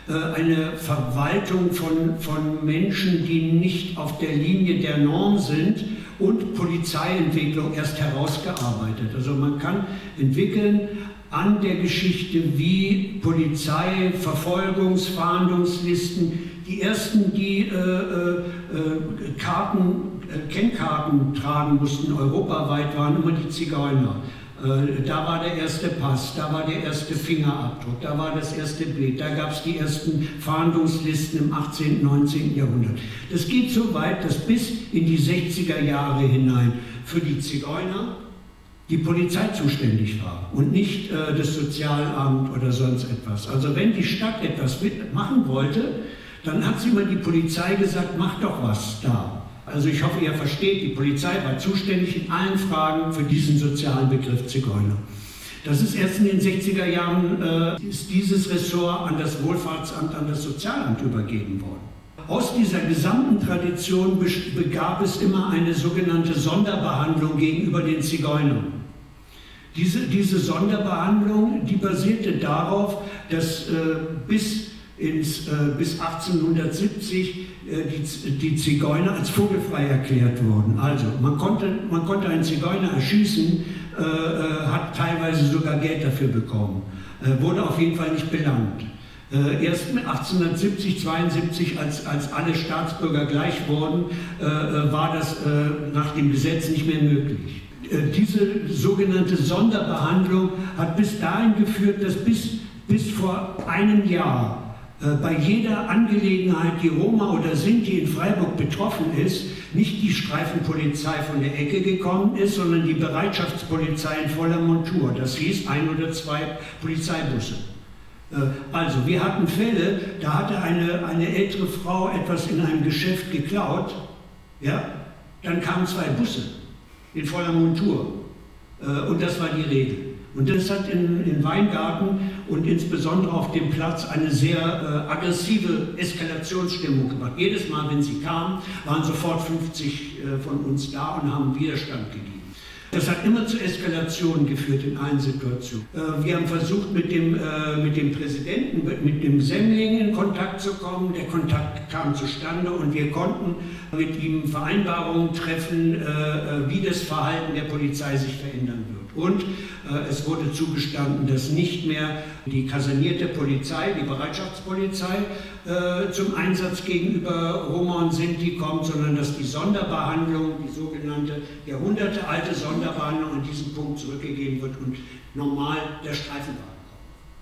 Speaker 19: eine Verwaltung von, von Menschen, die nicht auf der Linie der Norm sind und Polizeientwicklung erst herausgearbeitet. Also man kann entwickeln an der Geschichte, wie Polizei, Verfolgungsfahndungslisten, die ersten, die äh, äh, Karten, äh, Kennkarten tragen mussten, europaweit waren immer die Zigeuner. Äh, da war der erste Pass, da war der erste Fingerabdruck, da war das erste Bild, da gab es die ersten Fahndungslisten im 18., 19. Jahrhundert. Das geht so weit, dass bis in die 60er Jahre hinein für die Zigeuner die Polizei zuständig war und nicht äh, das Sozialamt oder sonst etwas. Also wenn die Stadt etwas machen wollte, dann hat sie mal die Polizei gesagt, mach doch was da. Also ich hoffe, ihr versteht, die Polizei war zuständig in allen Fragen für diesen sozialen Begriff Zigeuner. Das ist erst in den 60er Jahren, äh, ist dieses Ressort an das Wohlfahrtsamt, an das Sozialamt übergeben worden. Aus dieser gesamten Tradition begab es immer eine sogenannte Sonderbehandlung gegenüber den Zigeunern. Diese, diese Sonderbehandlung, die basierte darauf, dass äh, bis, ins, äh, bis 1870 äh, die, die Zigeuner als vogelfrei erklärt wurden. Also man konnte, man konnte einen Zigeuner erschießen, äh, äh, hat teilweise sogar Geld dafür bekommen, äh, wurde auf jeden Fall nicht belangt. Äh, erst 1870, 72, als, als alle Staatsbürger gleich wurden, äh, war das nach dem Gesetz nicht mehr möglich. Diese sogenannte Sonderbehandlung hat bis dahin geführt, dass bis, bis vor einem Jahr äh, bei jeder Angelegenheit, die Roma oder Sinti in Freiburg betroffen ist, nicht die Streifenpolizei von der Ecke gekommen ist, sondern die Bereitschaftspolizei in voller Montur. Das hieß ein oder zwei Polizeibusse. Äh, also, wir hatten Fälle, da hatte eine, eine ältere Frau etwas in einem Geschäft geklaut, ja, dann kamen zwei Busse in voller Montur. Äh, und das war die Regel. Und das hat in, in Weingarten und insbesondere auf dem Platz eine sehr äh, aggressive Eskalationsstimmung gemacht. Jedes Mal, wenn sie kamen, waren sofort 50 äh, von uns da und haben Widerstand gegeben. Das hat immer zu Eskalationen geführt in allen Situationen. Äh, wir haben versucht, mit dem, äh, mit dem Präsidenten, mit dem Semmling in Kontakt zu kommen. Der Kontakt kam zustande und wir konnten mit ihm Vereinbarungen treffen, äh, wie das Verhalten der Polizei sich verändern wird. Und äh, es wurde zugestanden, dass nicht mehr die kasernierte Polizei, die Bereitschaftspolizei, äh, zum Einsatz gegenüber Roma und Sinti kommt, sondern dass die Sonderbehandlung, die sogenannte jahrhundertealte Sonderbehandlung an diesem Punkt zurückgegeben wird und normal der Streifenwagen.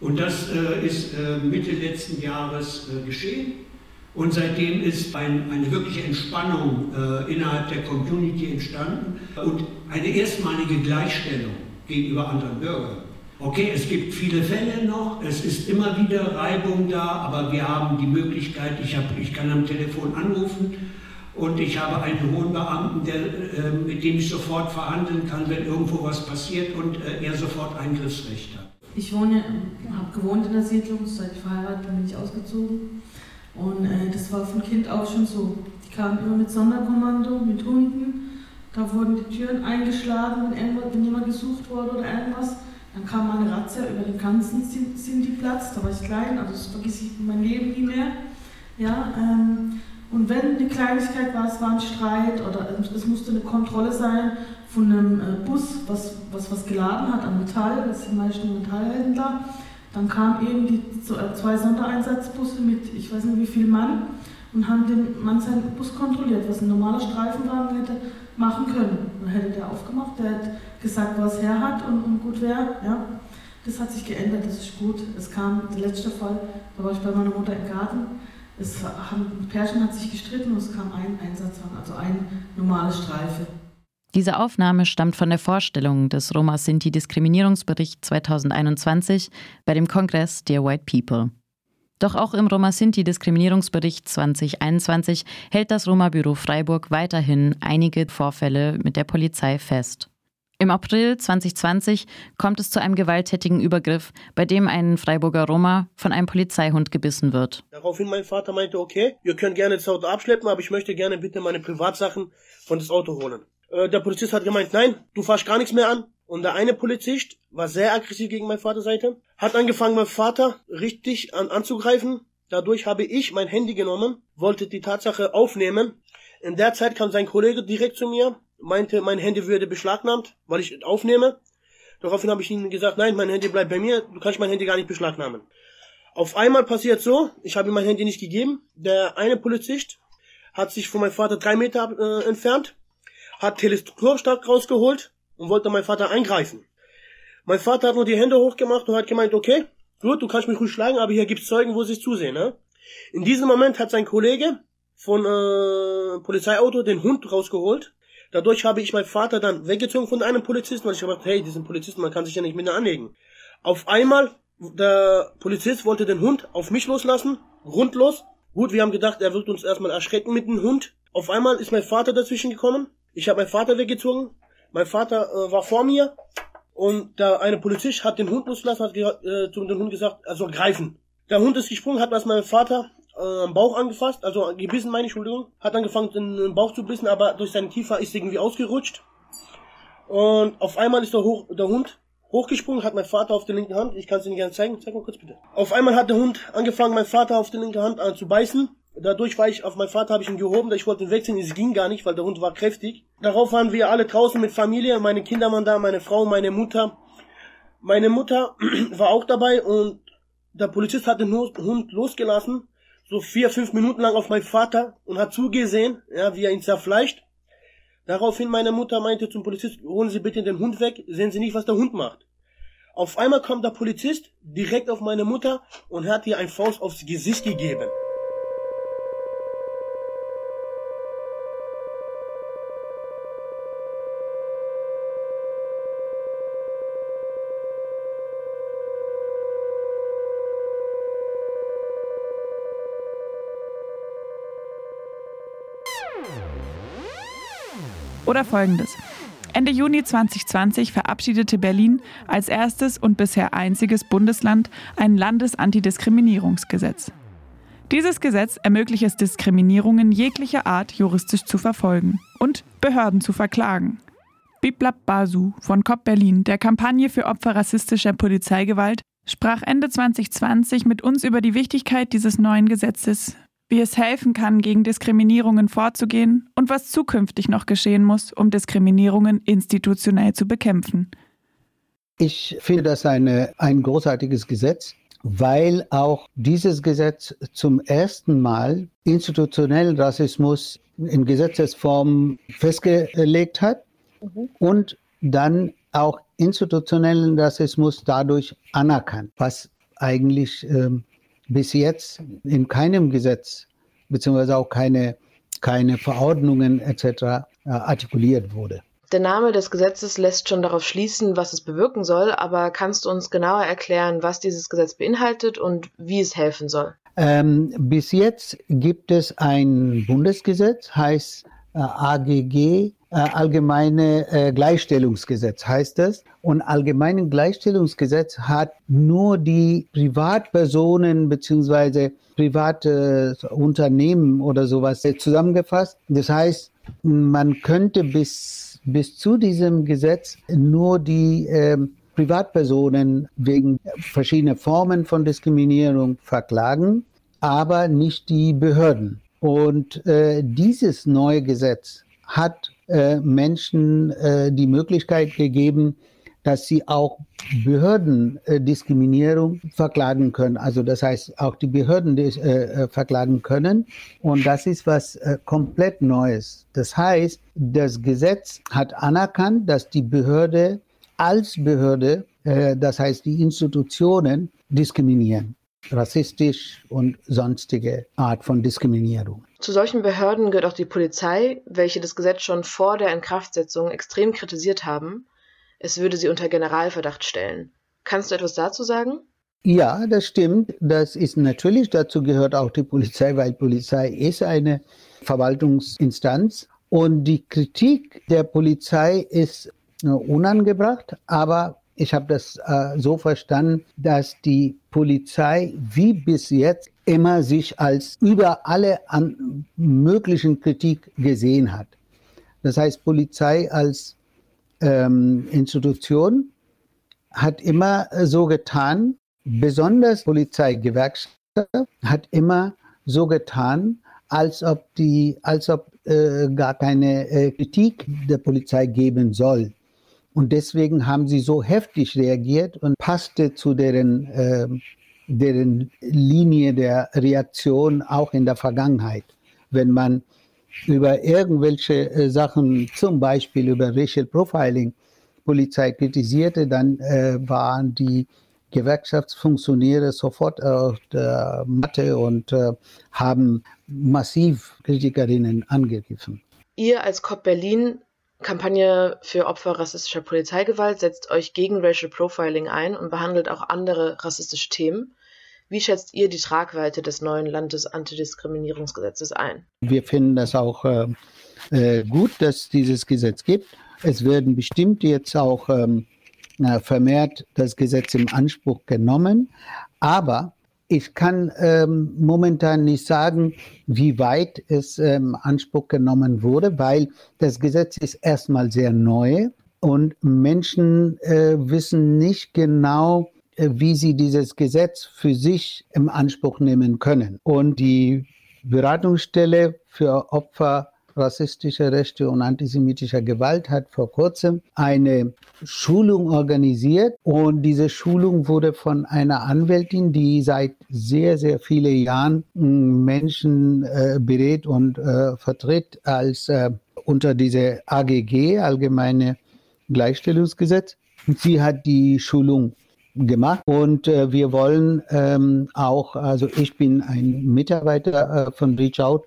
Speaker 19: Und das äh, ist äh, Mitte letzten Jahres äh, geschehen. Und seitdem ist ein, eine wirkliche Entspannung äh, innerhalb der Community entstanden und eine erstmalige Gleichstellung gegenüber anderen Bürgern. Okay, es gibt viele Fälle noch, es ist immer wieder Reibung da, aber wir haben die Möglichkeit, ich, hab, ich kann am Telefon anrufen und ich habe einen hohen Beamten, der, äh, mit dem ich sofort verhandeln kann, wenn irgendwo was passiert und äh, er sofort Eingriffsrecht hat.
Speaker 20: Ich wohne, habe gewohnt in der Siedlung, seit ich verheiratet bin, bin ich ausgezogen. Und äh, das war von Kind auch schon so. Die kamen immer mit Sonderkommando, mit Hunden da wurden die Türen eingeschlagen, wenn, wenn jemand gesucht wurde oder irgendwas. Dann kam mal eine Razzia über den ganzen Sinti-Platz. Da war ich klein, also das vergesse ich mein Leben nie mehr. Ja, ähm, und wenn eine Kleinigkeit war, es war ein Streit oder es musste eine Kontrolle sein von einem äh, Bus, was, was was geladen hat an Metall, das sind meistens Metallhändler, dann kamen eben die äh, zwei Sondereinsatzbusse mit, ich weiß nicht wie viel Mann, und haben den Mann seinen Bus kontrolliert, was ein normaler Streifenwagen hätte machen können. Dann hätte der aufgemacht, der hat gesagt, was er hat und, und gut wäre. Ja. Das hat sich geändert, das ist gut. Es kam der letzte Fall, da war ich bei meiner Mutter im Garten. Es haben, ein Pärchen hat sich gestritten und es kam ein Einsatzwagen, also ein normale Streife.
Speaker 10: Diese Aufnahme stammt von der Vorstellung des Roma-Sinti-Diskriminierungsbericht 2021 bei dem Kongress Dear White People. Doch auch im Roma-Sinti-Diskriminierungsbericht 2021 hält das Roma-Büro Freiburg weiterhin einige Vorfälle mit der Polizei fest. Im April 2020 kommt es zu einem gewalttätigen Übergriff, bei dem ein Freiburger Roma von einem Polizeihund gebissen wird.
Speaker 21: Daraufhin mein Vater meinte, okay, ihr könnt gerne das Auto abschleppen, aber ich möchte gerne bitte meine Privatsachen von das Auto holen. Äh, der Polizist hat gemeint, nein, du fahrst gar nichts mehr an. Und der eine Polizist war sehr aggressiv gegen meine Vaterseite, hat angefangen, meinen Vater richtig an, anzugreifen. Dadurch habe ich mein Handy genommen, wollte die Tatsache aufnehmen. In der Zeit kam sein Kollege direkt zu mir, meinte, mein Handy würde beschlagnahmt, weil ich aufnehme. Daraufhin habe ich ihm gesagt, nein, mein Handy bleibt bei mir, du kannst mein Handy gar nicht beschlagnahmen. Auf einmal passiert so, ich habe ihm mein Handy nicht gegeben. Der eine Polizist hat sich von meinem Vater drei Meter äh, entfernt, hat Teleskopstab rausgeholt und wollte meinen Vater eingreifen. Mein Vater hat nur die Hände hochgemacht und hat gemeint, okay, gut, du kannst mich ruhig schlagen, aber hier gibt's Zeugen, wo sie es zusehen. Ne? In diesem Moment hat sein Kollege von äh, Polizeiauto den Hund rausgeholt. Dadurch habe ich meinen Vater dann weggezogen von einem Polizisten, weil ich gedacht, hey, diesen Polizisten, man kann sich ja nicht mit anlegen. Auf einmal, der Polizist wollte den Hund auf mich loslassen, grundlos. Gut, wir haben gedacht, er wird uns erstmal erschrecken mit dem Hund. Auf einmal ist mein Vater dazwischen gekommen. Ich habe meinen Vater weggezogen. Mein Vater äh, war vor mir und der eine Polizist hat den Hund losgelassen, hat äh, zu dem Hund gesagt, soll greifen. Der Hund ist gesprungen, hat erst meinen Vater äh, am Bauch angefasst, also gebissen meine Entschuldigung, hat angefangen den Bauch zu bissen, aber durch seinen Kiefer ist irgendwie ausgerutscht. Und auf einmal ist der, hoch, der Hund hochgesprungen, hat mein Vater auf der linken Hand, ich kann es Ihnen gerne zeigen, zeig mal kurz bitte. Auf einmal hat der Hund angefangen, mein Vater auf der linken Hand an zu beißen. Dadurch war ich auf meinen Vater, habe ich ihn gehoben, ich wollte ihn wegziehen, es ging gar nicht, weil der Hund war kräftig. Darauf waren wir alle draußen mit Familie, meine Kinder waren da, meine Frau, meine Mutter. Meine Mutter war auch dabei und der Polizist hat den Hund losgelassen, so vier, fünf Minuten lang auf meinen Vater und hat zugesehen, ja, wie er ihn zerfleischt. Daraufhin meine Mutter meinte zum Polizist, holen Sie bitte den Hund weg, sehen Sie nicht, was der Hund macht. Auf einmal kommt der Polizist direkt auf meine Mutter und hat ihr ein Faust aufs Gesicht gegeben.
Speaker 9: Oder folgendes. Ende Juni 2020 verabschiedete Berlin als erstes und bisher einziges Bundesland ein Landesantidiskriminierungsgesetz. Dieses Gesetz ermöglicht es Diskriminierungen jeglicher Art juristisch zu verfolgen und Behörden zu verklagen. Biplab Basu von COP Berlin, der Kampagne für Opfer rassistischer Polizeigewalt, sprach Ende 2020 mit uns über die Wichtigkeit dieses neuen Gesetzes, wie es helfen kann, gegen Diskriminierungen vorzugehen und was zukünftig noch geschehen muss, um Diskriminierungen institutionell zu bekämpfen.
Speaker 22: Ich finde das eine, ein großartiges Gesetz, weil auch dieses Gesetz zum ersten Mal institutionellen Rassismus in Gesetzesform festgelegt hat mhm. und dann auch institutionellen Rassismus dadurch anerkannt, was eigentlich ähm, bis jetzt in keinem Gesetz beziehungsweise auch keine, keine Verordnungen etc. Äh, artikuliert wurde.
Speaker 17: Der Name des Gesetzes lässt schon darauf schließen, was es bewirken soll, aber kannst du uns genauer erklären, was dieses Gesetz beinhaltet und wie es helfen soll?
Speaker 22: Ähm, bis jetzt gibt es ein Bundesgesetz, heißt AGG äh, allgemeine äh, Gleichstellungsgesetz heißt es. Und allgemeine Gleichstellungsgesetz hat nur die Privatpersonen beziehungsweise private Unternehmen oder sowas zusammengefasst. Das heißt, man könnte bis, bis zu diesem Gesetz nur die äh, Privatpersonen wegen verschiedener Formen von Diskriminierung verklagen, aber nicht die Behörden. Und äh, dieses neue Gesetz hat äh, Menschen äh, die Möglichkeit gegeben, dass sie auch Behördendiskriminierung äh, verklagen können. Also das heißt, auch die Behörden äh, äh, verklagen können. Und das ist was äh, komplett Neues. Das heißt, das Gesetz hat anerkannt, dass die Behörde als Behörde, äh, das heißt die Institutionen, diskriminieren rassistisch und sonstige Art von Diskriminierung.
Speaker 17: Zu solchen Behörden gehört auch die Polizei, welche das Gesetz schon vor der Inkraftsetzung extrem kritisiert haben. Es würde sie unter Generalverdacht stellen. Kannst du etwas dazu sagen?
Speaker 22: Ja, das stimmt. Das ist natürlich, dazu gehört auch die Polizei, weil Polizei ist eine Verwaltungsinstanz. Und die Kritik der Polizei ist äh, unangebracht, aber ich habe das äh, so verstanden, dass die Polizei wie bis jetzt immer sich als über alle möglichen Kritik gesehen hat. Das heißt, Polizei als ähm, Institution hat immer so getan, besonders Polizeigewerkschaft hat immer so getan, als ob die, als ob äh, gar keine äh, Kritik der Polizei geben soll. Und deswegen haben sie so heftig reagiert und passte zu deren, äh, deren Linie der Reaktion auch in der Vergangenheit. Wenn man über irgendwelche äh, Sachen, zum Beispiel über Racial Profiling, Polizei kritisierte, dann äh, waren die Gewerkschaftsfunktionäre sofort auf der Matte und äh, haben massiv Kritikerinnen angegriffen.
Speaker 23: Ihr als COP Berlin Kampagne für Opfer rassistischer Polizeigewalt setzt euch gegen Racial Profiling ein und behandelt auch andere rassistische Themen. Wie schätzt ihr die Tragweite des neuen Landesantidiskriminierungsgesetzes ein?
Speaker 22: Wir finden das auch äh, äh, gut, dass dieses Gesetz gibt. Es werden bestimmt jetzt auch ähm, vermehrt das Gesetz im Anspruch genommen. Aber ich kann ähm, momentan nicht sagen, wie weit es ähm, Anspruch genommen wurde, weil das Gesetz ist erstmal sehr neu und Menschen äh, wissen nicht genau, äh, wie sie dieses Gesetz für sich im Anspruch nehmen können. Und die Beratungsstelle für Opfer rassistischer Rechte und antisemitischer Gewalt hat vor kurzem eine Schulung organisiert und diese Schulung wurde von einer Anwältin, die seit sehr, sehr vielen Jahren hm, Menschen äh, berät und äh, vertritt als äh, unter diese AGG, Allgemeine Gleichstellungsgesetz. Sie hat die Schulung gemacht und äh, wir wollen ähm, auch, also ich bin ein Mitarbeiter äh, von Reach Out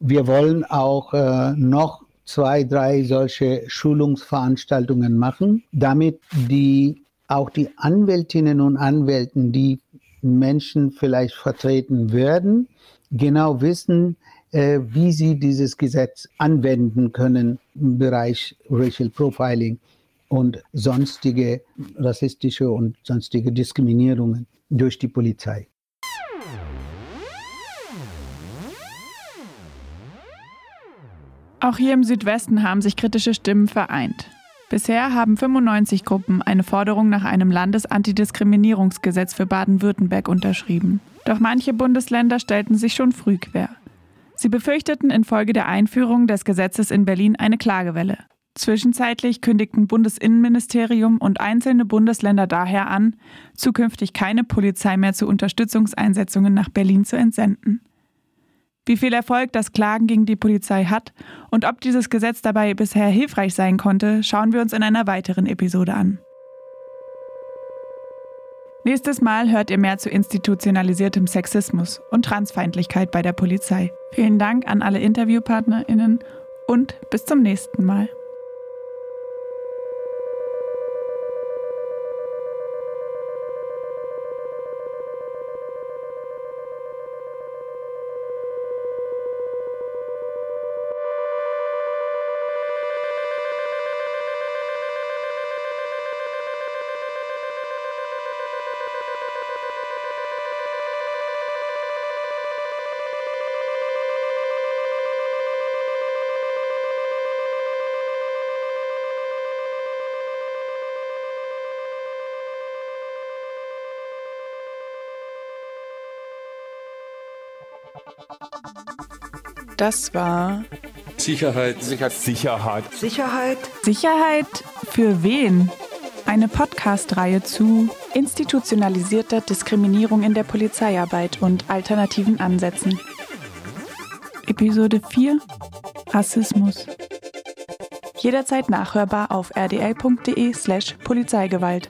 Speaker 22: wir wollen auch äh, noch zwei, drei solche Schulungsveranstaltungen machen, damit die auch die Anwältinnen und Anwälten, die Menschen vielleicht vertreten werden, genau wissen, äh, wie sie dieses Gesetz anwenden können im Bereich Racial Profiling und sonstige rassistische und sonstige Diskriminierungen durch die Polizei.
Speaker 9: Auch hier im Südwesten haben sich kritische Stimmen vereint. Bisher haben 95 Gruppen eine Forderung nach einem Landesantidiskriminierungsgesetz für Baden-Württemberg unterschrieben. Doch manche Bundesländer stellten sich schon früh quer. Sie befürchteten infolge der Einführung des Gesetzes in Berlin eine Klagewelle. Zwischenzeitlich kündigten Bundesinnenministerium und einzelne Bundesländer daher an, zukünftig keine Polizei mehr zu Unterstützungseinsetzungen nach Berlin zu entsenden. Wie viel Erfolg das Klagen gegen die Polizei hat und ob dieses Gesetz dabei bisher hilfreich sein konnte, schauen wir uns in einer weiteren Episode an. Nächstes Mal hört ihr mehr zu institutionalisiertem Sexismus und Transfeindlichkeit bei der Polizei. Vielen Dank an alle InterviewpartnerInnen und bis zum nächsten Mal. Das war
Speaker 4: Sicherheit. Sicherheit.
Speaker 5: Sicherheit.
Speaker 3: Sicherheit.
Speaker 9: Sicherheit für wen? Eine Podcast-Reihe zu institutionalisierter Diskriminierung in der Polizeiarbeit und alternativen Ansätzen. Episode 4 Rassismus. Jederzeit nachhörbar auf rdl.de/slash Polizeigewalt.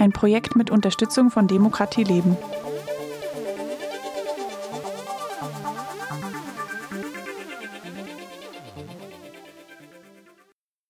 Speaker 9: Ein Projekt mit Unterstützung von Demokratie Leben.